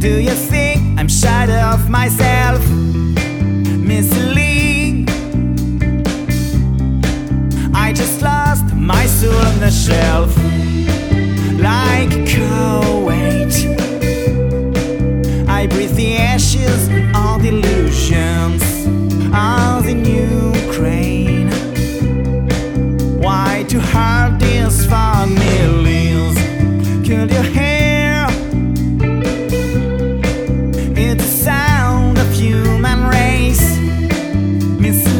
Do you think I'm shy of myself? Miss Lee? I just lost my soul on the shelf. Like Kuwait, I breathe the ashes, all delusions, all the new Ukraine. Why to hard this for me? Мисс